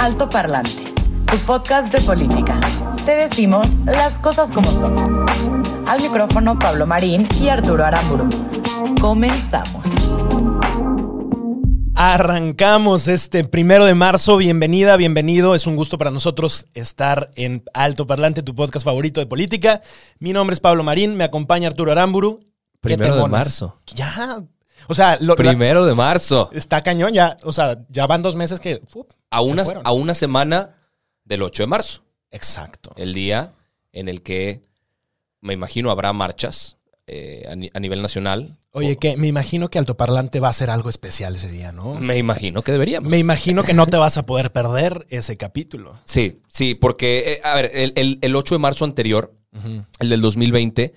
Alto Parlante, tu podcast de política. Te decimos las cosas como son. Al micrófono Pablo Marín y Arturo Aramburu. Comenzamos. Arrancamos este primero de marzo. Bienvenida, bienvenido. Es un gusto para nosotros estar en Alto Parlante, tu podcast favorito de política. Mi nombre es Pablo Marín, me acompaña Arturo Aramburu. ¿Qué Primero de marzo. Ya. O sea, lo- la- Primero de marzo. está cañón ya. O sea, ya van dos meses que. A una, a una semana del 8 de marzo. Exacto. El día en el que, me imagino, habrá marchas eh, a, ni- a nivel nacional. Oye, que me imagino que Alto Parlante va a ser algo especial ese día, ¿no? Me imagino que deberíamos. Me imagino que no te vas a poder perder ese capítulo. Sí, sí, porque, eh, a ver, el, el- el 8 de marzo anterior, el del 2020,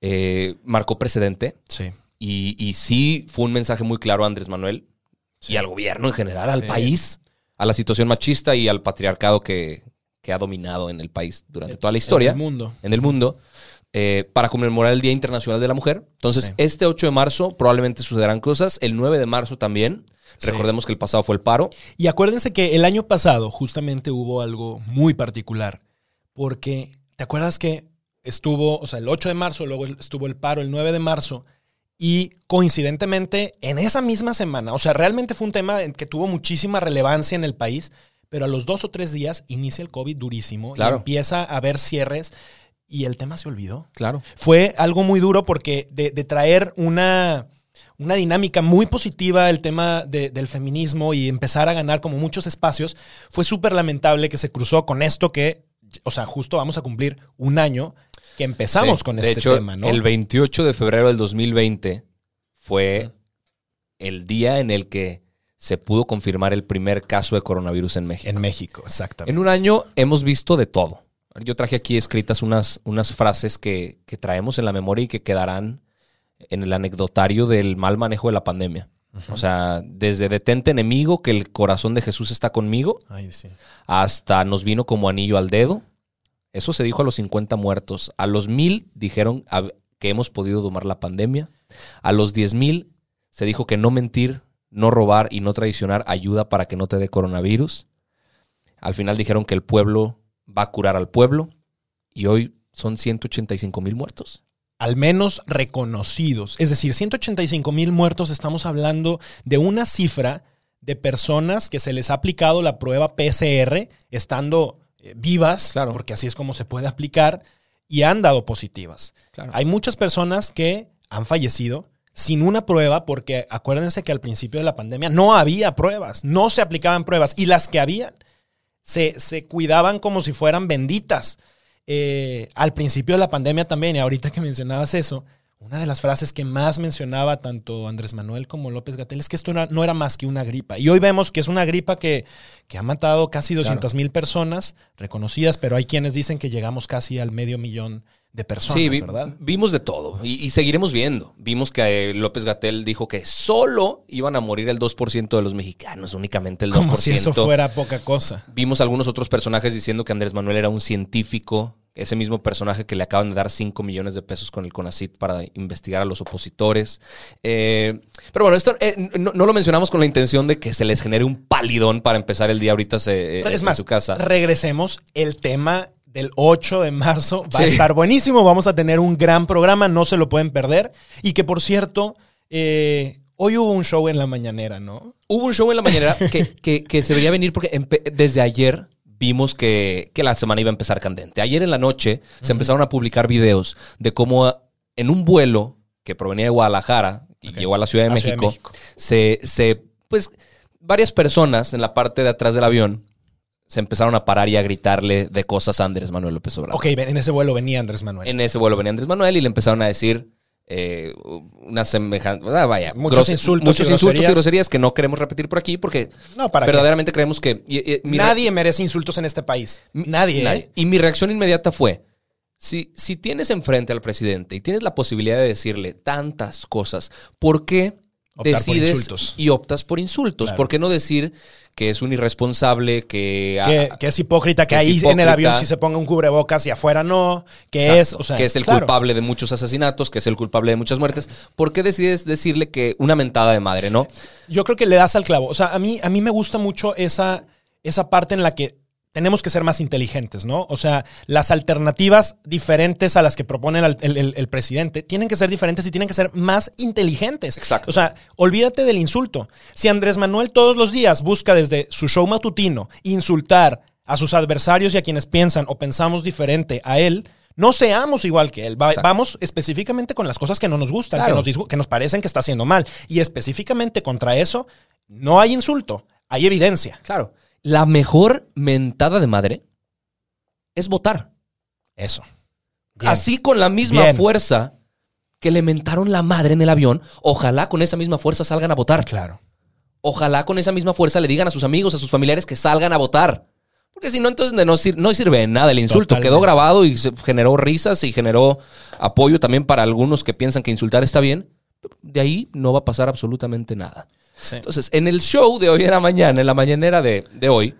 eh, marcó precedente. Sí. Y, y sí fue un mensaje muy claro a Andrés Manuel y al gobierno en general, al Sí. país, a la situación machista y al patriarcado que, que ha dominado en el país durante toda la historia. En el mundo. En el mundo. eh, para conmemorar el Día Internacional de la Mujer. Entonces, Sí. este 8 de marzo probablemente sucederán cosas. El 9 de marzo también. Sí. Recordemos que el pasado fue el paro. Y acuérdense que el año pasado justamente hubo algo muy particular, porque ¿te acuerdas que estuvo, o sea, el 8 de marzo, luego estuvo el paro el 9 de marzo, y coincidentemente en esa misma semana, o sea, realmente fue un tema que tuvo muchísima relevancia en el país, pero a los dos o tres días inicia el COVID durísimo, Claro. y empieza a haber cierres, y el tema se olvidó Claro. fue algo muy duro porque de, de traer una, una dinámica muy positiva el tema de- del feminismo y empezar a ganar como muchos espacios, fue súper lamentable que se cruzó con esto que, o sea, justo vamos a cumplir un año que empezamos Sí. con de este hecho, tema, ¿no? El 28 de febrero del 2020 fue el día en el que se pudo confirmar el primer caso de coronavirus en México. en México, exactamente. En un año hemos visto de todo. Yo traje aquí escritas unas, unas frases que, que traemos en la memoria y que quedarán en el anecdotario del mal manejo de la pandemia. O sea, desde detente enemigo, que el corazón de Jesús está conmigo, Ay, sí. hasta nos vino como anillo al dedo. Eso se dijo a los 50 muertos. A los mil dijeron a- que hemos podido domar la pandemia. A los 10 mil se dijo que no mentir, no robar y no traicionar ayuda para que no te dé coronavirus. Al final dijeron que el pueblo va a curar al pueblo. Y hoy son 185 mil muertos. al menos reconocidos. Es decir, 185 mil muertos, estamos hablando de una cifra de personas que se les ha aplicado la prueba PCR estando eh, vivas, Claro. porque así es como se puede aplicar, y han dado positivas. Claro. Hay muchas personas que han fallecido sin una prueba, porque acuérdense que al principio de la pandemia no había pruebas, no se aplicaban pruebas, y las que habían se, se cuidaban como si fueran benditas. Eh, al principio de la pandemia también, y ahorita que mencionabas eso, una de las frases que más mencionaba tanto Andrés Manuel como López Gatel es que esto no, era más que una gripa. Y hoy vemos que es una gripa que, que ha matado casi 200 mil personas reconocidas, pero hay quienes dicen que llegamos casi al medio millón de personas, Sí, vi- ¿verdad? vimos de todo y, y seguiremos viendo. Vimos que eh, López Gatel dijo que solo iban a morir el 2% de los mexicanos, únicamente el 2%. Como si eso fuera poca cosa. Vimos algunos otros personajes diciendo que Andrés Manuel era un científico, ese mismo personaje que le acaban de dar 5 millones de pesos con el CONACIT para investigar a los opositores. Eh, pero bueno, esto eh, no, no lo mencionamos con la intención de que se les genere un palidón para empezar el día ahorita se- eh, Es en más, su casa. regresemos. El tema del 8 de marzo va a estar buenísimo. Vamos a tener un gran programa, no se lo pueden perder. Y que por cierto, hoy hubo un show en la mañanera, ¿no? Hubo un show en la mañana que, que- que se vería venir porque desde ayer vimos que, que la semana iba a empezar candente. Ayer en la noche se empezaron a publicar videos de cómo en un vuelo que provenía de Guadalajara y llegó a la Ciudad de, A Ciudad de México, México. Se, se, pues, varias personas en la parte de atrás del avión se empezaron a parar y a gritarle de cosas a Andrés Manuel López Obrador. Ok, en ese vuelo venía Andrés Manuel. En ese vuelo venía Andrés Manuel y le empezaron a decir eh, una semejante. ah, vaya, Muchos insultos muchos y insultos y groserías. que no queremos repetir por aquí porque No, ¿para qué? verdaderamente creemos que. y- y- mi re- Nadie merece insultos en este país. Nadie. Nadie. ¿eh? Y mi reacción inmediata fue: si, si tienes enfrente al presidente y tienes la posibilidad de decirle tantas cosas, ¿por qué Optar decides y optas por insultos? Claro. ¿Por qué no decir que es un irresponsable, que, Que, ah, que es hipócrita, que, ahí en el avión sí se ponga un cubrebocas y afuera no, que Exacto, es, o sea, que es el claro. culpable de muchos asesinatos, que es el culpable de muchas muertes? ¿Por qué decides decirle que una mentada de madre, no? Yo creo que le das al clavo. O sea, a mí, a mí me gusta mucho esa, esa parte en la que tenemos que ser más inteligentes, ¿no? O sea, las alternativas diferentes a las que propone el, el- el- el presidente tienen que ser diferentes y tienen que ser más inteligentes. Exacto. O sea, olvídate del insulto. Si Andrés Manuel todos los días busca desde su show matutino insultar a sus adversarios y a quienes piensan o pensamos diferente a él, no seamos igual que él. Va- vamos específicamente con las cosas que no nos gustan, Claro. que, nos que nos parecen que está haciendo mal. Y específicamente contra eso, no hay insulto, hay evidencia. Claro. La mejor mentada de madre es votar. Eso. Bien. Así con la misma Bien. fuerza que le mentaron la madre en el avión, ojalá con esa misma fuerza salgan a votar. Claro. Ojalá con esa misma fuerza le digan a sus amigos, a sus familiares que salgan a votar. Porque si no, entonces no, sir- no sirve de nada el insulto. Totalmente. Quedó grabado y se generó risas y generó apoyo también para algunos que piensan que insultar está bien. De ahí no va a pasar absolutamente nada. Sí. Entonces, en el show de hoy en la mañana, en la mañanera de, de hoy,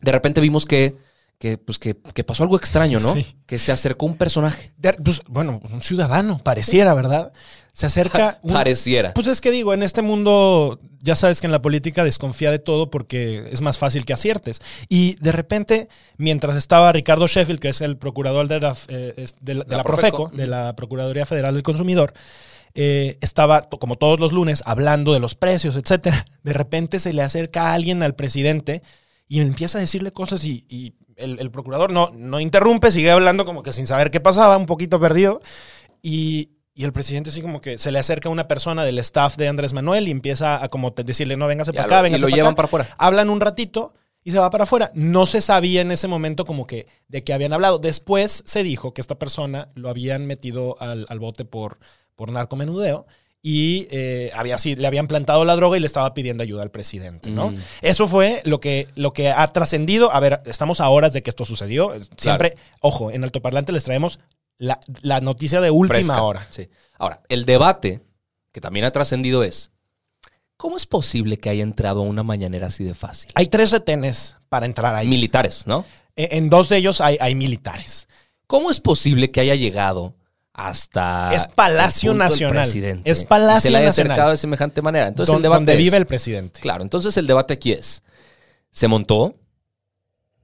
de repente vimos que, que, pues que, que pasó algo extraño, ¿no? Sí. Que se acercó un personaje. De- pues, bueno, un ciudadano, pareciera, ¿verdad? Se acerca. un- Pareciera. Pues es que digo, en este mundo, ya sabes que en la política desconfía de todo porque es más fácil que aciertes. Y de repente, mientras estaba Ricardo Sheffield, que es el procurador de la, eh, es de la, de La la Profeco, Profeco. de la Procuraduría Federal del Consumidor, eh, estaba, como todos los lunes, hablando de los precios, etcétera. De repente se le acerca a alguien al presidente y empieza a decirle cosas y, y el, el procurador no, no interrumpe, sigue hablando como que sin saber qué pasaba, un poquito perdido. Y, y el presidente así como que se le acerca a una persona del staff de Andrés Manuel y empieza a como te- decirle, no, véngase para acá, lo- y véngase lo para llevan acá. para afuera. Hablan un ratito y se va para afuera. No se sabía en ese momento como que de qué habían hablado. Después se dijo que esta persona lo habían metido al, al bote por, por narcomenudeo y eh, había, sí, le habían plantado la droga y le estaba pidiendo ayuda al presidente, ¿no? Mm. Eso fue lo que, lo que ha trascendido. A ver, estamos a horas de que esto sucedió. Siempre, ojo, en altoparlante les traemos la, la noticia de última Fresca. hora. Sí. Ahora, el debate que también ha trascendido es, ¿cómo es posible que haya entrado a una mañanera así de fácil? Hay tres retenes para entrar ahí. Militares, ¿no? En, en dos de ellos hay, hay militares. ¿Cómo es posible que haya llegado hasta Es Palacio Nacional. Es Palacio se le haya Nacional. acercado de semejante manera? Entonces Don- el debate donde es- vive el presidente. Claro, entonces el debate aquí es, ¿se montó?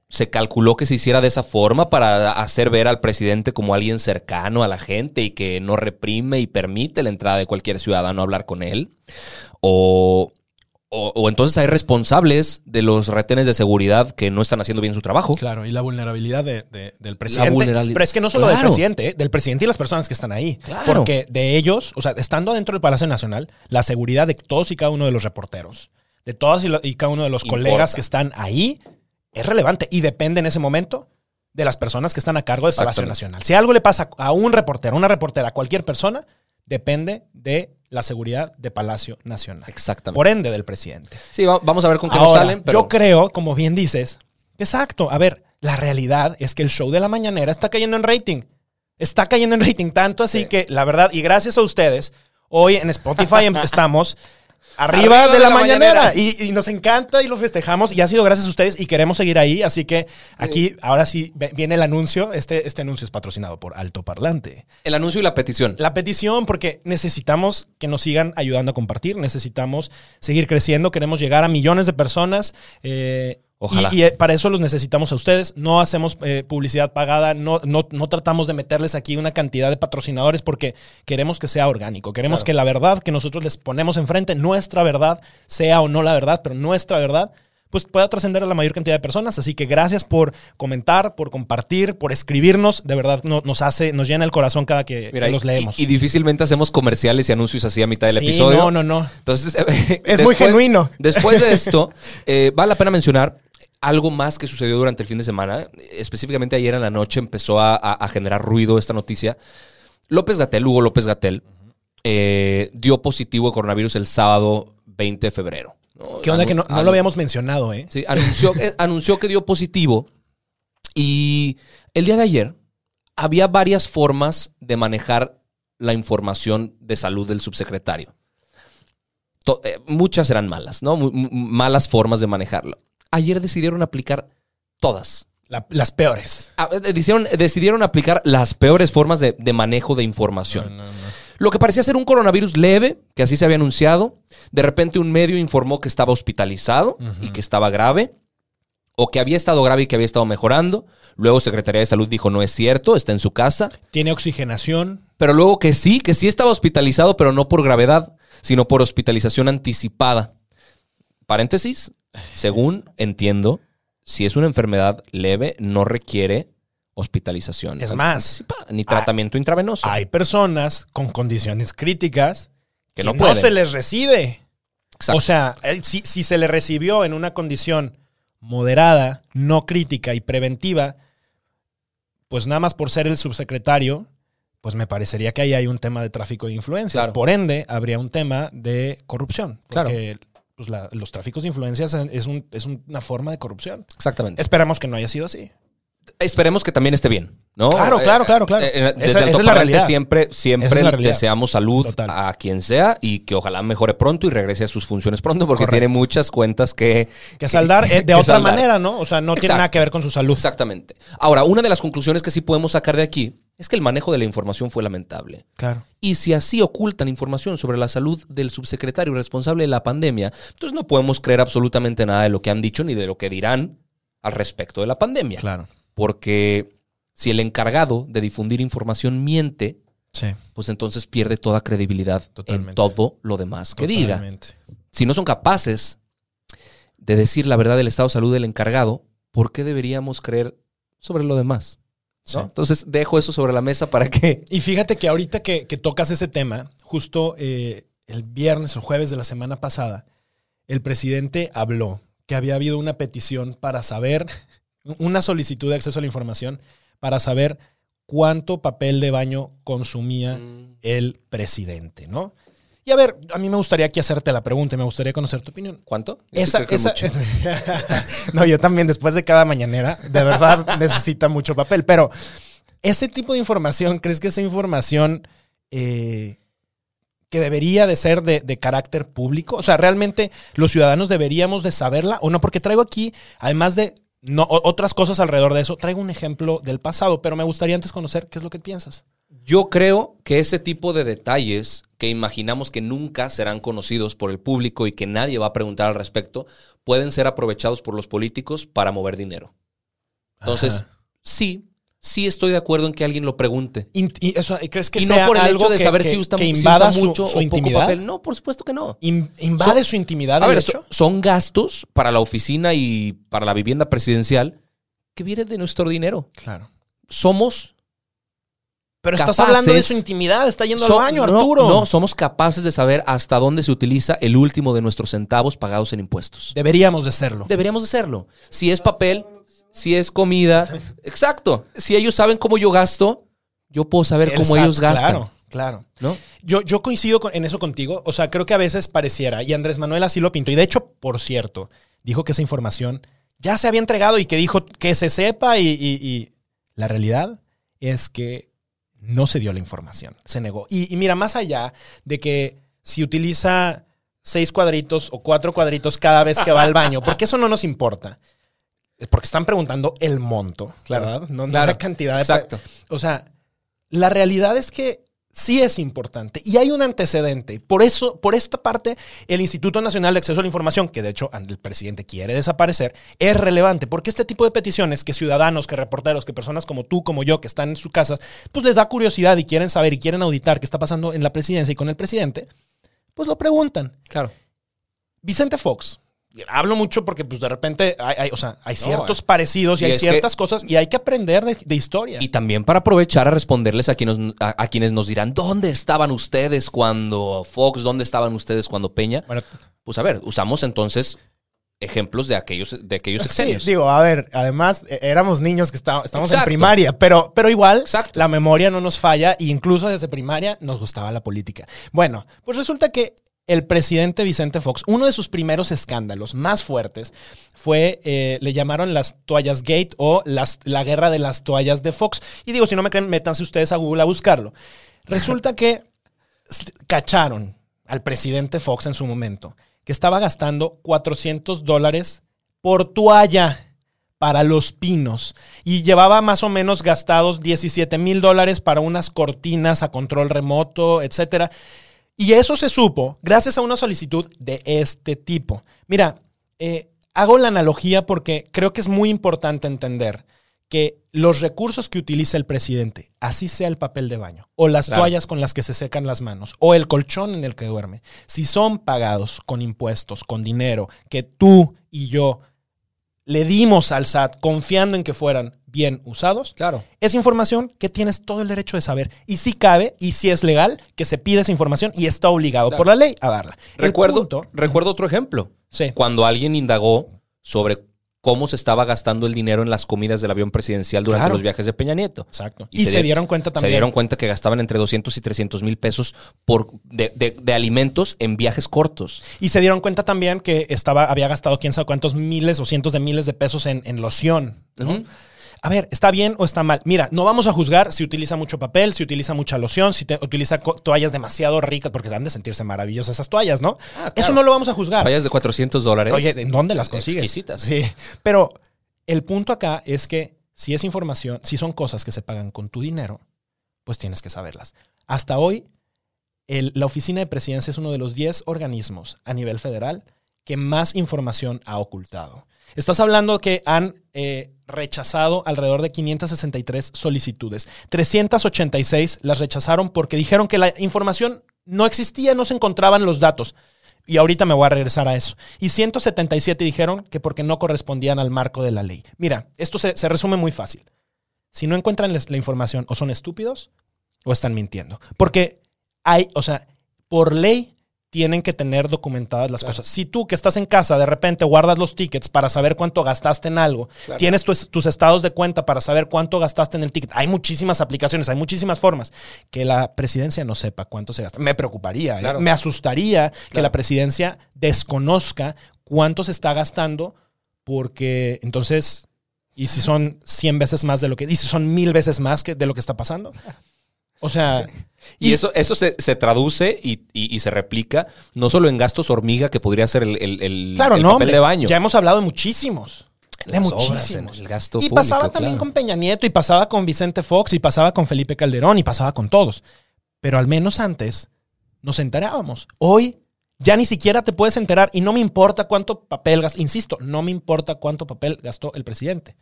¿Se calculó que se hiciera de esa forma para hacer ver al presidente como alguien cercano a la gente y que no reprime y permite la entrada de cualquier ciudadano a hablar con él? ¿O, o- o entonces hay responsables de los retenes de seguridad que no están haciendo bien su trabajo? Claro, y la vulnerabilidad de- de- del presidente. vulnerabilidad. Pero es que no solo del presidente, ¿eh? del presidente y las personas que están ahí. Claro. Porque de ellos, o sea, estando dentro del Palacio Nacional, la seguridad de todos y cada uno de los reporteros, de todas y, lo- y cada uno de los Importa. colegas que están ahí, es relevante y depende en ese momento de las personas que están a cargo del Palacio. Nacional. Si algo le pasa a un reportero, a una reportera, a cualquier persona, depende de la seguridad de Palacio Nacional. Exactamente. Por ende, del presidente. Sí, va- vamos a ver con qué nos salen, pero yo creo, como bien dices, exacto. A ver, la realidad es que el show de la mañanera está cayendo en rating. Está cayendo en rating tanto así Sí. que, la verdad, y gracias a ustedes, hoy en Spotify estamos arriba, Arriba de, la, mañanera. Y, y nos encanta y lo festejamos y ha sido gracias a ustedes y queremos seguir ahí. Así que aquí, ahora sí, viene el anuncio. Este, este anuncio es patrocinado por Alto Parlante. el anuncio y la petición. La petición, porque necesitamos que nos sigan ayudando a compartir, necesitamos seguir creciendo, queremos llegar a millones de personas. eh, Ojalá. Y, y, eh, para eso los necesitamos a ustedes. No hacemos eh, publicidad pagada, no, no, no tratamos de meterles aquí una cantidad de patrocinadores porque queremos que sea orgánico. Queremos Claro. que la verdad que nosotros les ponemos enfrente, nuestra verdad, sea o no la verdad, pero nuestra verdad, pues pueda trascender a la mayor cantidad de personas. Así que gracias por comentar, por compartir, por escribirnos. De verdad no- nos hace, nos llena el corazón cada que, Mira, que los leemos. Y, y difícilmente hacemos comerciales y anuncios así a mitad del Sí, episodio. No, no, no. Entonces, Es muy genuino. Después de esto, eh, vale la pena mencionar algo más que sucedió durante el fin de semana. Específicamente ayer en la noche empezó a, a- a generar ruido esta noticia. López Gatel, Hugo López Gatel, eh, dio positivo de coronavirus el sábado 20 de febrero. ¿No? ¿Qué onda que no, no lo habíamos mencionado, eh? Sí, anunció, eh, anunció que dio positivo y el día de ayer había varias formas de manejar la información de salud del subsecretario. To- eh, muchas eran malas, ¿no? Mu- malas formas de manejarlo. Ayer decidieron aplicar todas. La- las peores. Ah, eh, Decidieron, decidieron aplicar las peores formas de, de manejo de información. Lo que parecía ser un coronavirus leve, que así se había anunciado. De repente un medio informó que estaba hospitalizado y que estaba grave. O que había estado grave y que había estado mejorando. Luego Secretaría de Salud dijo no es cierto, está en su casa. Tiene oxigenación. Pero luego que sí, que sí estaba hospitalizado, pero no por gravedad, sino por hospitalización anticipada. Paréntesis, según entiendo, si es una enfermedad leve, no requiere hospitalización. Es más, ni tratamiento intravenoso. Hay personas con condiciones críticas Que que, no se les recibe. Exacto. O sea, eh, si, si se le recibió en una condición moderada, no crítica y preventiva, pues nada más por ser el subsecretario, pues me parecería que ahí hay un tema de tráfico de influencias. Claro. Por ende, habría un tema de corrupción. Claro. Porque pues, la- los tráficos de influencias es, un- es una forma de corrupción. Exactamente. Esperamos que no haya sido así. Esperemos que también esté bien, ¿no? Claro, claro, claro, claro. eh, Esa- desde esa el es la realidad. siempre, Esa siempre es deseamos salud Total. a quien sea y que ojalá mejore pronto y regrese a sus funciones pronto porque Correcto. tiene muchas cuentas que... Que saldar eh, de que otra saldar. manera, ¿no? O sea, no tiene nada que ver con su salud. Exactamente. Ahora, una de las conclusiones que sí podemos sacar de aquí es que el manejo de la información fue lamentable. Claro. Y si así ocultan información sobre la salud del subsecretario responsable de la pandemia, entonces no podemos creer absolutamente nada de lo que han dicho ni de lo que dirán al respecto de la pandemia. Claro. Porque si el encargado de difundir información miente, Sí. pues entonces pierde toda credibilidad Totalmente. en todo lo demás que diga. Totalmente. Si no son capaces de decir la verdad del estado de salud del encargado, ¿por qué deberíamos creer sobre lo demás? ¿no? Sí. Entonces dejo eso sobre la mesa para que... Y fíjate que ahorita que, que tocas ese tema, justo eh, el viernes o jueves de la semana pasada, el presidente habló que había habido una petición para saber, una solicitud de acceso a la información para saber cuánto papel de baño consumía el presidente, ¿no? Y a ver, a mí me gustaría aquí hacerte la pregunta y me gustaría conocer tu opinión. ¿Cuánto? Esa, esa, no, yo también después de cada mañanera, de verdad necesita mucho papel, pero ese tipo de información, ¿crees que esa información eh, que debería de ser de, de carácter público? O sea, ¿realmente los ciudadanos deberíamos de saberla o no? Porque traigo aquí, además de no, otras cosas alrededor de eso, traigo un ejemplo del pasado, pero me gustaría antes conocer qué es lo que piensas. Yo creo que ese tipo de detalles que imaginamos que nunca serán conocidos por el público y que nadie va a preguntar al respecto, pueden ser aprovechados por los políticos para mover dinero. Entonces, Ajá. sí, sí estoy de acuerdo en que alguien lo pregunte. Y eso, ¿y ¿Crees que y no por el algo hecho de que- saber que- si usa, que si invada usa mucho su o poco intimidad? papel? No, por supuesto que no. In- invade Son- su intimidad, A ver, hecho? son gastos para la oficina y para la vivienda presidencial que vienen de nuestro dinero. Claro. Somos Pero estás hablando de su intimidad, está yendo al baño, no, Arturo. No, somos capaces de saber hasta dónde se utiliza el último de nuestros centavos pagados en impuestos. Deberíamos de serlo. Deberíamos de hacerlo. Si es papel, si es comida. Exacto. Si ellos saben cómo yo gasto, yo puedo saber cómo ellos gastan. Claro, claro. ¿no? Yo, yo coincido con- en eso contigo. O sea, creo que a veces pareciera, y Andrés Manuel así lo pintó. Y de hecho, por cierto, dijo que esa información ya se había entregado y que dijo que se sepa. Y, y- y la realidad es que no se dio la información, se negó. Y, y mira, más allá de que si utiliza seis cuadritos o cuatro cuadritos cada vez que va al baño, porque eso no nos importa. Es porque están preguntando el monto, Claro, ¿verdad? No, no la cantidad de... Exacto. O sea, la realidad es que sí es importante y hay un antecedente. Por eso, por esta parte, el Instituto Nacional de Acceso a la Información, que de hecho el presidente quiere desaparecer, es relevante porque este tipo de peticiones que ciudadanos, que reporteros, que personas como tú, como yo, que están en sus casas, pues les da curiosidad y quieren saber y quieren auditar qué está pasando en la presidencia y con el presidente, pues lo preguntan. Claro. Vicente Fox. Hablo mucho porque pues de repente hay, hay- o sea, hay No, ciertos eh. parecidos y, Y hay que- ciertas cosas y hay que aprender de, de historia. Y también para aprovechar a responderles a quienes, a, a quienes nos dirán, ¿dónde estaban ustedes cuando Fox? ¿Dónde estaban ustedes cuando Peña? Bueno, Pues a ver, usamos entonces ejemplos de aquellos, de aquellos Sí, digo, a ver, además eh, éramos niños que está- estamos en primaria, pero, pero igual Exacto. la memoria no nos falla e incluso desde primaria nos gustaba la política. Bueno, pues resulta que el presidente Vicente Fox, uno de sus primeros escándalos más fuertes fue, eh, le llamaron las toallas Gate o las, la guerra de las toallas de Fox. Y digo, si no me creen, métanse ustedes a Google a buscarlo. Resulta que cacharon al presidente Fox en su momento que estaba gastando 400 dólares por toalla para los pinos y llevaba más o menos gastados 17 mil dólares para unas cortinas a control remoto, etcétera. Y eso se supo gracias a una solicitud de este tipo. Mira, eh, hago la analogía porque creo que es muy importante entender que los recursos que utiliza el presidente, así sea el papel de baño, o las Claro. toallas con las que se secan las manos, o el colchón en el que duerme, si son pagados con impuestos, con dinero que tú y yo le dimos al SAT confiando en que fueran bien usados, Claro. es información que tienes todo el derecho de saber. Y si cabe, y si es legal, que se pide esa información y está obligado Claro. por la ley a darla. Recuerdo, punto- recuerdo otro ejemplo. Sí. Cuando alguien indagó sobre cómo se estaba gastando el dinero en las comidas del avión presidencial durante Claro. los viajes de Peña Nieto. Exacto. Y, se, di- dieron cuenta también. Se dieron cuenta que gastaban entre 200 y 300 mil pesos por, de, de- de alimentos en viajes cortos. Y se dieron cuenta también que estaba, había gastado quién sabe cuántos miles o cientos de miles de pesos en, en loción. A ver, ¿está bien o está mal? Mira, no vamos a juzgar si utiliza mucho papel, si utiliza mucha loción, si te- utiliza toallas demasiado ricas, porque han de sentirse maravillosas esas toallas, ¿no? Ah, claro. Eso no lo vamos a juzgar. Toallas de 400 dólares. Oye, ¿en dónde las consigues? Exquisitas. Sí. Pero el punto acá es que si es información, si son cosas que se pagan con tu dinero, pues tienes que saberlas. Hasta hoy, el- la oficina de presidencia es uno de los 10 organismos a nivel federal que más información ha ocultado. Estás hablando que han eh, rechazado alrededor de 563 solicitudes. 386 las rechazaron porque dijeron que la información no existía, no se encontraban los datos. Y ahorita me voy a regresar a eso. Y 177 dijeron que porque no correspondían al marco de la ley. Mira, esto se, resume muy fácil. Si no encuentran la información, o son estúpidos o están mintiendo. Porque hay, o sea, por ley tienen que tener documentadas las cosas. Si tú que estás en casa de repente guardas los tickets para saber cuánto gastaste en algo, tienes tus, tus estados de cuenta para saber cuánto gastaste en el ticket. Hay muchísimas aplicaciones, hay muchísimas formas. Que la presidencia no sepa cuánto se gasta. Me preocuparía, ¿eh? Me asustaría que la presidencia desconozca cuánto se está gastando porque entonces... ¿Y si son 100 veces más de lo que... ¿Y si son mil veces más que de lo que está pasando? O sea... Y, eso, eso se, se traduce y, y- y se replica no solo en gastos hormiga, que podría ser el, el- el- Claro, el no, papel de baño. Ya hemos hablado de muchísimos. De muchísimos. el gasto y público, pasaba también claro. con Peña Nieto, y pasaba con Vicente Fox, y pasaba con Felipe Calderón, y pasaba con todos. Pero al menos antes nos enterábamos. Hoy ya ni siquiera te puedes enterar, y no me importa cuánto papel gastó. Insisto, no me importa cuánto papel gastó el presidente.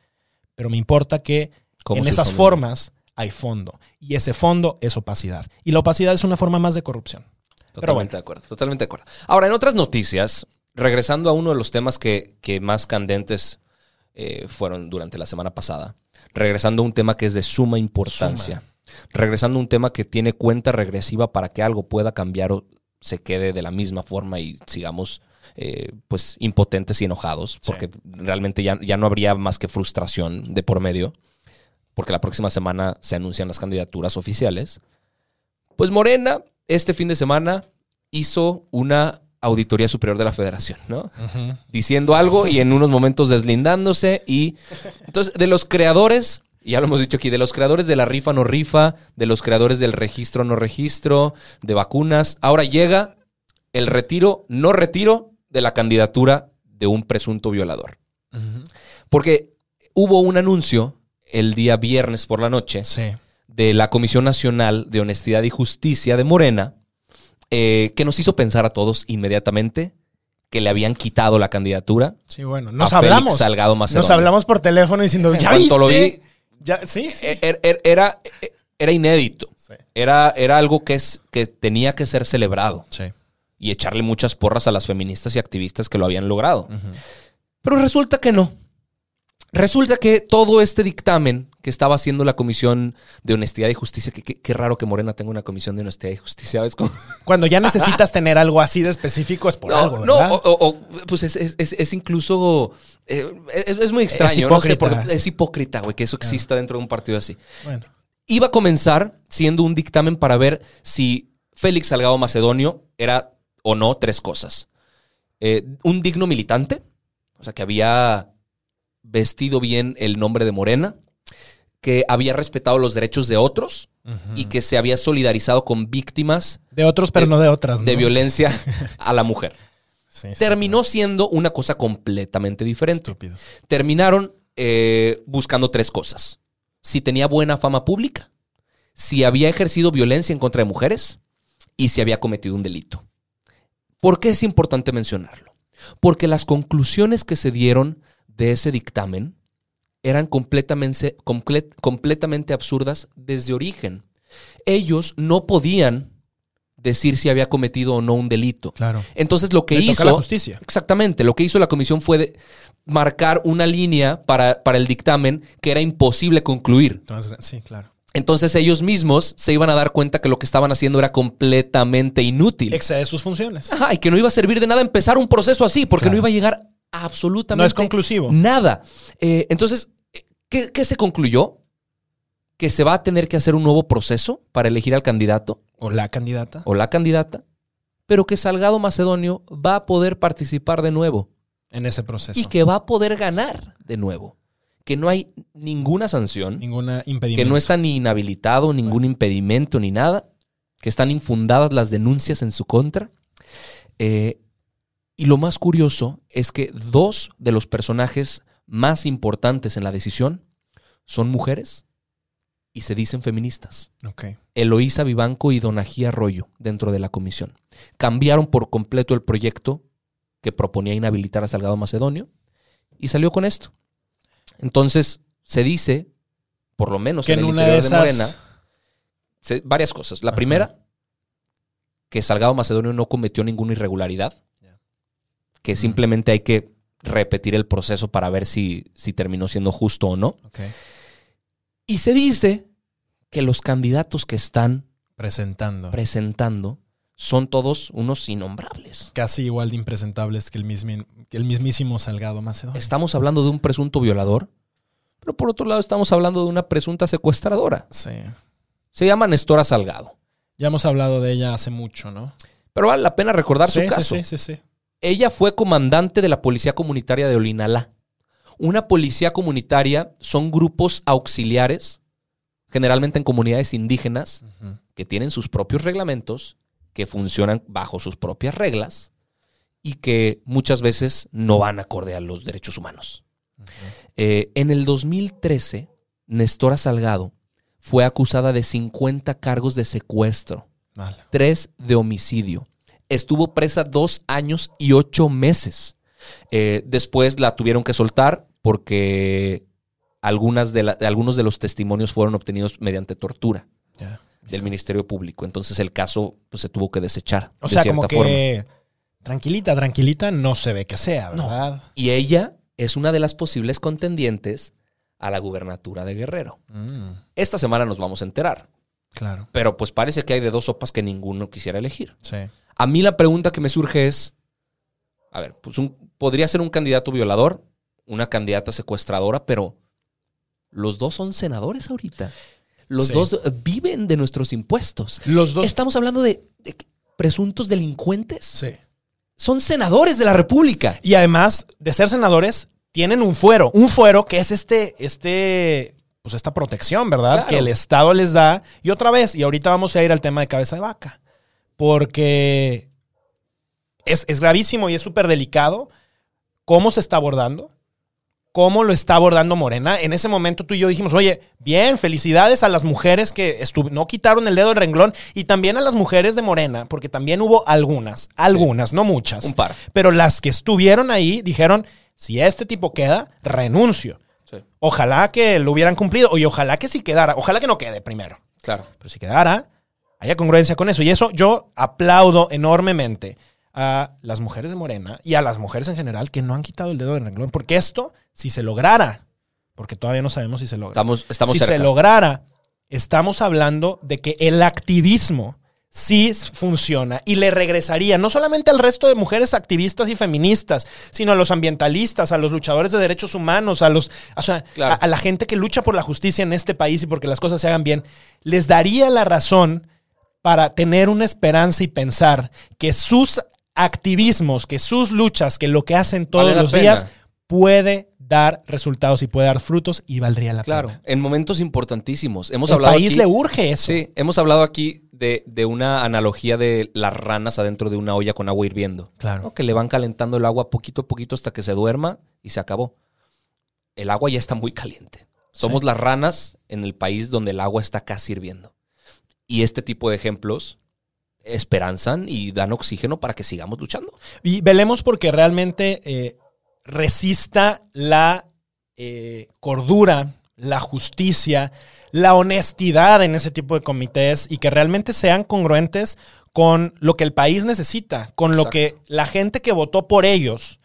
Pero me importa que ¿Cómo en esas formas hay fondo. Y ese fondo es opacidad. Y la opacidad es una forma más de corrupción. Pero Totalmente bueno. de acuerdo, totalmente de acuerdo. Ahora, en otras noticias, regresando a uno de los temas que, que más candentes eh, fueron durante la semana pasada, regresando a un tema que es de suma importancia, regresando a un tema que tiene cuenta regresiva para que algo pueda cambiar o se quede de la misma forma y sigamos eh, pues impotentes y enojados, porque realmente ya, ya no habría más que frustración de por medio, porque la próxima semana se anuncian las candidaturas oficiales. Pues Morena, este fin de semana, hizo una auditoría superior de la federación, ¿no? Diciendo algo y en unos momentos deslindándose. Y entonces, de los creadores, ya lo hemos dicho aquí, de los creadores de la rifa no rifa, de los creadores del registro no registro, de vacunas, ahora llega el retiro no retiro de la candidatura de un presunto violador. Porque hubo un anuncio el día viernes por la noche Sí. de la Comisión Nacional de Honestidad y Justicia de Morena, eh, que nos hizo pensar a todos inmediatamente que le habían quitado la candidatura. Sí, bueno. Nos A Félix hablamos. Salgado Macedonio. Nos hablamos por teléfono diciendo, ¿ya lo viste? vi- Ya, sí, sí. E- er- er- Era, era inédito. Sí. Era, era algo que, es, que tenía que ser celebrado Sí. y echarle muchas porras a las feministas y activistas que lo habían logrado. Pero resulta que no. Resulta que todo este dictamen que estaba haciendo la comisión de honestidad y justicia. Qué- qué raro que Morena tenga una comisión de honestidad y justicia. ¿Ves cómo? Cuando ya necesitas tener algo así de específico es por no, algo, no, ¿verdad? o, o- o, pues es, es- es- es incluso. eh, es, es muy extraño, no sé, hipócrita. porque es hipócrita, güey, que eso exista dentro de un partido así. Bueno, Iba a comenzar siendo un dictamen para ver si Félix Salgado Macedonio era o no tres cosas. Eh, un digno militante, o sea, que había vestido bien el nombre de Morena, que había respetado los derechos de otros y que se había solidarizado con víctimas de otros, pero de- no de otras, ¿no? de violencia a la mujer. Sí, sí, Terminó siendo una cosa completamente diferente. Estúpido. Terminaron eh, buscando tres cosas. Si tenía buena fama pública, si había ejercido violencia en contra de mujeres y si había cometido un delito. ¿Por qué es importante mencionarlo? Porque las conclusiones que se dieron de ese dictamen eran completamente, comple- completamente absurdas desde origen. Ellos no podían decir si había cometido o no un delito. Claro. Entonces lo que Le hizo... la justicia. Exactamente, lo que hizo la comisión fue de marcar una línea para, para el dictamen que era imposible concluir. Sí, claro. Entonces ellos mismos se iban a dar cuenta que lo que estaban haciendo era completamente inútil. Excede sus funciones. Ajá, y que no iba a servir de nada empezar un proceso así, porque Claro. no iba a llegar absolutamente No es conclusivo. Nada. Eh, entonces, ¿qué, qué se concluyó? Que se va a tener que hacer un nuevo proceso para elegir al candidato O la candidata. o la candidata, pero que Salgado Macedonio va a poder participar de nuevo En ese proceso. y que va a poder ganar de nuevo. Que no hay ninguna sanción, Ninguna impedimento. que no está ni inhabilitado, ningún impedimento ni nada, que están infundadas las denuncias en su contra. Eh, y lo más curioso es que dos de los personajes más importantes en la decisión son mujeres y se dicen feministas. Eloísa Vivanco y Donagía Arroyo dentro de la comisión. Cambiaron por completo el proyecto que proponía inhabilitar a Salgado Macedonio y salió con esto. Entonces, se dice, por lo menos Que en en el una interior de, esas. Morena, se- varias cosas. La Ajá. primera, que Salgado Macedonio no cometió ninguna irregularidad, que simplemente hay que repetir el proceso para ver si, si terminó siendo justo o no. Ok. Y se dice que los candidatos que están Presentando. presentando son todos unos innombrables. Casi igual de impresentables que el, mismi- que el mismísimo Salgado Macedonio. Estamos hablando de un presunto violador, pero por otro lado estamos hablando de una presunta secuestradora. Sí. Se llama Nestora Salgado. Ya hemos hablado de ella hace mucho, ¿no? Pero vale la pena recordar sí, su caso. Sí, sí, sí, sí. Ella fue comandante de la Policía Comunitaria de Olinalá. Una policía comunitaria son grupos auxiliares, generalmente en comunidades indígenas, que tienen sus propios reglamentos, que funcionan bajo sus propias reglas y que muchas veces no van acorde a los derechos humanos. Eh, en el 2013, Nestora Salgado fue acusada de 50 cargos de secuestro, tres de homicidio. Estuvo presa dos años y ocho meses. Eh, después la tuvieron que soltar porque algunas de la- algunos de los testimonios fueron obtenidos mediante tortura del Ministerio Público. Entonces el caso pues, se tuvo que desechar. O de sea, cierta como que forma. tranquilita, tranquilita no se ve que sea, ¿verdad? Y ella es una de las posibles contendientes a la gubernatura de Guerrero. Mm, Esta semana nos vamos a enterar. claro. Pero pues parece que hay de dos sopas que ninguno quisiera elegir. Sí. A mí la pregunta que me surge es, a ver, pues un- podría ser un candidato violador, una candidata secuestradora, pero los dos son senadores ahorita. Los Sí. dos viven de nuestros impuestos. Los dos. Estamos hablando de, de presuntos delincuentes. Sí. Son senadores de la República. Y además de ser senadores, tienen un fuero. Un fuero que es este, este, pues esta protección, ¿verdad? Claro. Que el Estado les da. Y otra vez, y ahorita vamos a ir al tema de cabeza de vaca. Porque es, es gravísimo y es súper delicado cómo se está abordando. Cómo lo está abordando Morena. En ese momento tú y yo dijimos, oye, bien, felicidades a las mujeres que no quitaron el dedo del renglón y también a las mujeres de Morena, porque también hubo algunas, algunas, no muchas. Un par. Pero las que estuvieron ahí dijeron, si este tipo queda, renuncio. Sí, Ojalá que lo hubieran cumplido y ojalá que si quedara, ojalá que no quede primero. claro. Pero si quedara, haya congruencia con eso. Y eso yo aplaudo enormemente a las mujeres de Morena y a las mujeres en general que no han quitado el dedo del renglón. Porque esto, si se lograra porque todavía no sabemos si se logra. Estamos, estamos si cerca. se lograra, estamos hablando de que el activismo sí funciona y le regresaría no solamente al resto de mujeres activistas y feministas, sino a los ambientalistas, a los luchadores de derechos humanos, a los, o sea, Claro. a, a la gente que lucha por la justicia en este país y porque las cosas se hagan bien, les daría la razón para tener una esperanza y pensar que sus activismos, que sus luchas, que lo que hacen todos Vale los pena. días puede dar resultados y puede dar frutos y valdría la Claro, pena. en momentos importantísimos. Hemos El hablado país aquí- le urge eso. Sí, hemos hablado aquí de, de una analogía de las ranas adentro de una olla con agua hirviendo. Claro. ¿no? Que le van calentando el agua poquito a poquito hasta que se duerma y se acabó. El agua ya está muy caliente. Somos las ranas en el país donde el agua está casi hirviendo. Y este tipo de ejemplos esperanzan y dan oxígeno para que sigamos luchando. Y velemos porque realmente eh, resista la eh, cordura, la justicia, la honestidad en ese tipo de comités y que realmente sean congruentes con lo que el país necesita, con lo que la gente que votó por ellos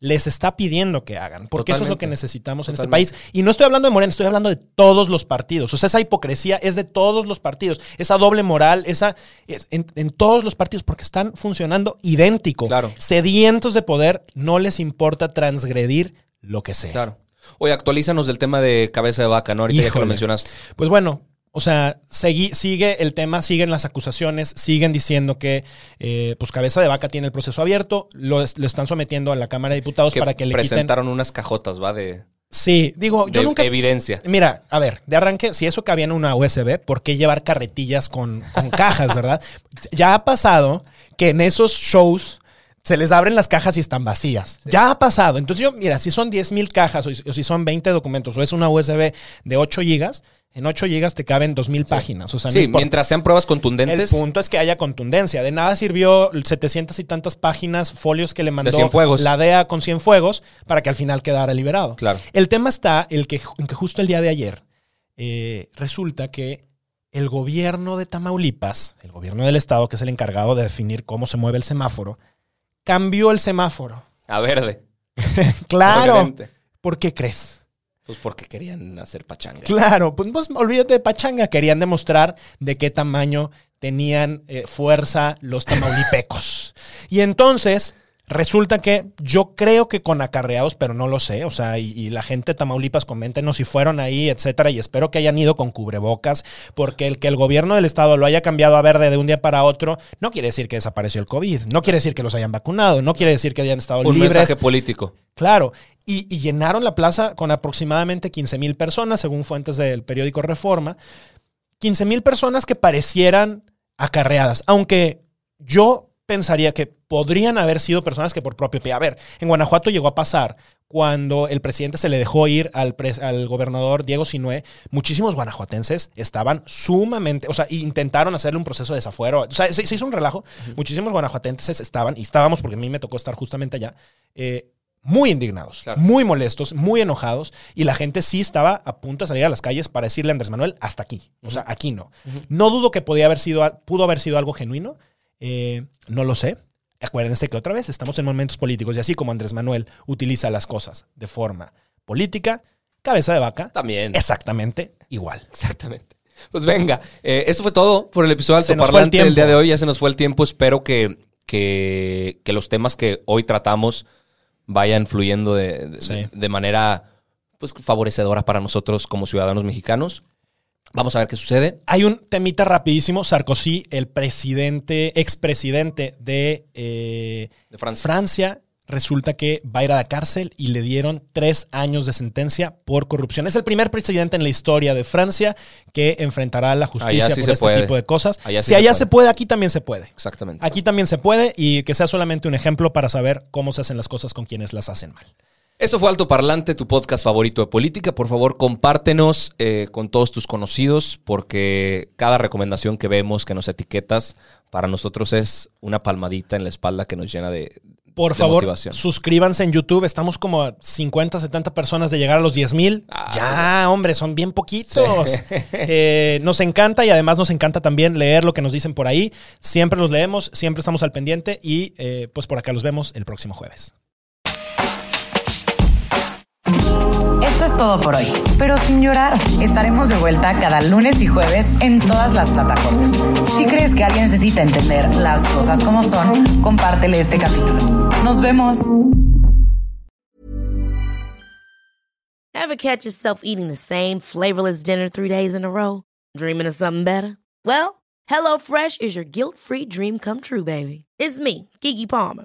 les está pidiendo que hagan, porque eso es lo que Totalmente. necesitamos en este país. Y no estoy hablando de Morena, estoy hablando de todos los partidos. O sea, esa hipocresía es de todos los partidos. Esa doble moral, esa es en, en todos los partidos, porque están funcionando idéntico. Claro. Sedientos de poder, no les importa transgredir lo que sea. Claro. Oye, actualízanos del tema de cabeza de vaca, ¿no? Ahorita ya que lo mencionaste. Pues bueno, o sea, segui- sigue el tema, siguen las acusaciones, siguen diciendo que eh, pues Cabeza de Vaca tiene el proceso abierto, lo, es- lo están sometiendo a la Cámara de Diputados para que le quiten. presentaron unas cajotas, ¿va? De, Sí, digo, yo nunca. evidencia. Mira, a ver, de arranque, si eso cabía en una USB, ¿por qué llevar carretillas con, con cajas, verdad? Ya ha pasado que en esos shows se les abren las cajas y están vacías. Ya ha pasado. Entonces yo, mira, si son 10 mil cajas o, o si son 20 documentos o es una USB de 8 gigas, en 8 gigas te caben 2 mil páginas. O sea, Sí, mientras sean pruebas El contundentes. punto es que haya contundencia. De nada sirvió 700 y tantas páginas, folios que le mandó la DEA con Cienfuegos para que al final quedara liberado. Claro. El tema está el que, en que justo el día de ayer eh, resulta que el gobierno de Tamaulipas, el gobierno del estado, que es el encargado de definir cómo se mueve el semáforo, cambió el semáforo. A verde. Claro. Obviamente. ¿Por qué crees? Pues porque querían hacer pachanga. Claro, pues, pues, olvídate de pachanga. Querían demostrar de qué tamaño tenían eh, fuerza los tamaulipecos. y entonces resulta que yo creo que con acarreados, pero no lo sé. O sea, y, y la gente de Tamaulipas, coméntenos si fueron ahí, etcétera. Y espero que hayan ido con cubrebocas, porque el que el gobierno del estado lo haya cambiado a verde de un día para otro, no quiere decir que desapareció el COVID, no quiere decir que los hayan vacunado, no quiere decir que hayan estado Un libres. mensaje político. Claro, y, y llenaron la plaza con aproximadamente 15 mil personas, según fuentes del periódico Reforma. 15 mil personas que parecieran acarreadas, aunque yo pensaría que podrían haber sido personas que por propio pie. A ver, en Guanajuato llegó a pasar cuando el presidente se le dejó ir al, al gobernador Diego Sinué, muchísimos guanajuatenses estaban sumamente, o sea, intentaron hacerle un proceso de desafuero. O sea, se, se hizo un relajo. Muchísimos guanajuatenses estaban, y estábamos, porque a mí me tocó estar justamente allá, eh, muy indignados, Claro. muy molestos, muy enojados, y la gente sí estaba a punto de salir a las calles para decirle a Andrés Manuel, hasta aquí. O sea, aquí no. No dudo que podía haber sido, pudo haber sido algo genuino. Eh, no lo sé. Acuérdense que otra vez estamos en momentos políticos y así como Andrés Manuel utiliza las cosas de forma política, cabeza de vaca, También. exactamente igual. Exactamente. Pues venga, eh, eso fue todo por el episodio Se Alto nos fue el Parlante del día de hoy. Ya se nos fue el tiempo. Espero que, que, que los temas que hoy tratamos vayan fluyendo de, de- Sí. de manera pues, favorecedora para nosotros como ciudadanos mexicanos. Vamos a ver qué sucede. Hay un temita rapidísimo. Sarkozy, el presidente, expresidente de eh, De Francia. Francia, resulta que va a ir a la cárcel y le dieron tres años de sentencia por corrupción. Es el primer presidente en la historia de Francia que enfrentará a la justicia sí por este puede. tipo de cosas. Allá sí si se allá puede. se puede, aquí también se puede. Exactamente. Aquí también se puede y que sea solamente un ejemplo para saber cómo se hacen las cosas con quienes las hacen mal. Esto fue Alto Parlante, tu podcast favorito de política. Por favor, compártenos eh, con todos tus conocidos, porque cada recomendación que vemos, que nos etiquetas, para nosotros es una palmadita en la espalda que nos llena de, Por favor, suscríbanse en YouTube. Estamos como a 50, 70 personas de llegar a los 10 mil. Ah, ya, hombre, son bien poquitos. Eh, nos encanta y además nos encanta también leer lo que nos dicen por ahí. Siempre los leemos, siempre estamos al pendiente y eh, pues por acá los vemos el próximo jueves. Es todo por hoy, pero sin llorar. Estaremos de vuelta cada lunes y jueves en todas las plataformas. Si crees que alguien necesita entender las cosas como son, compártele este capítulo. Nos vemos. Ever catch yourself eating the same flavorless dinner three days in a row? Dreaming of something better? Well, HelloFresh is your guilt-free dream come true, baby. It's me, Kiki Palmer.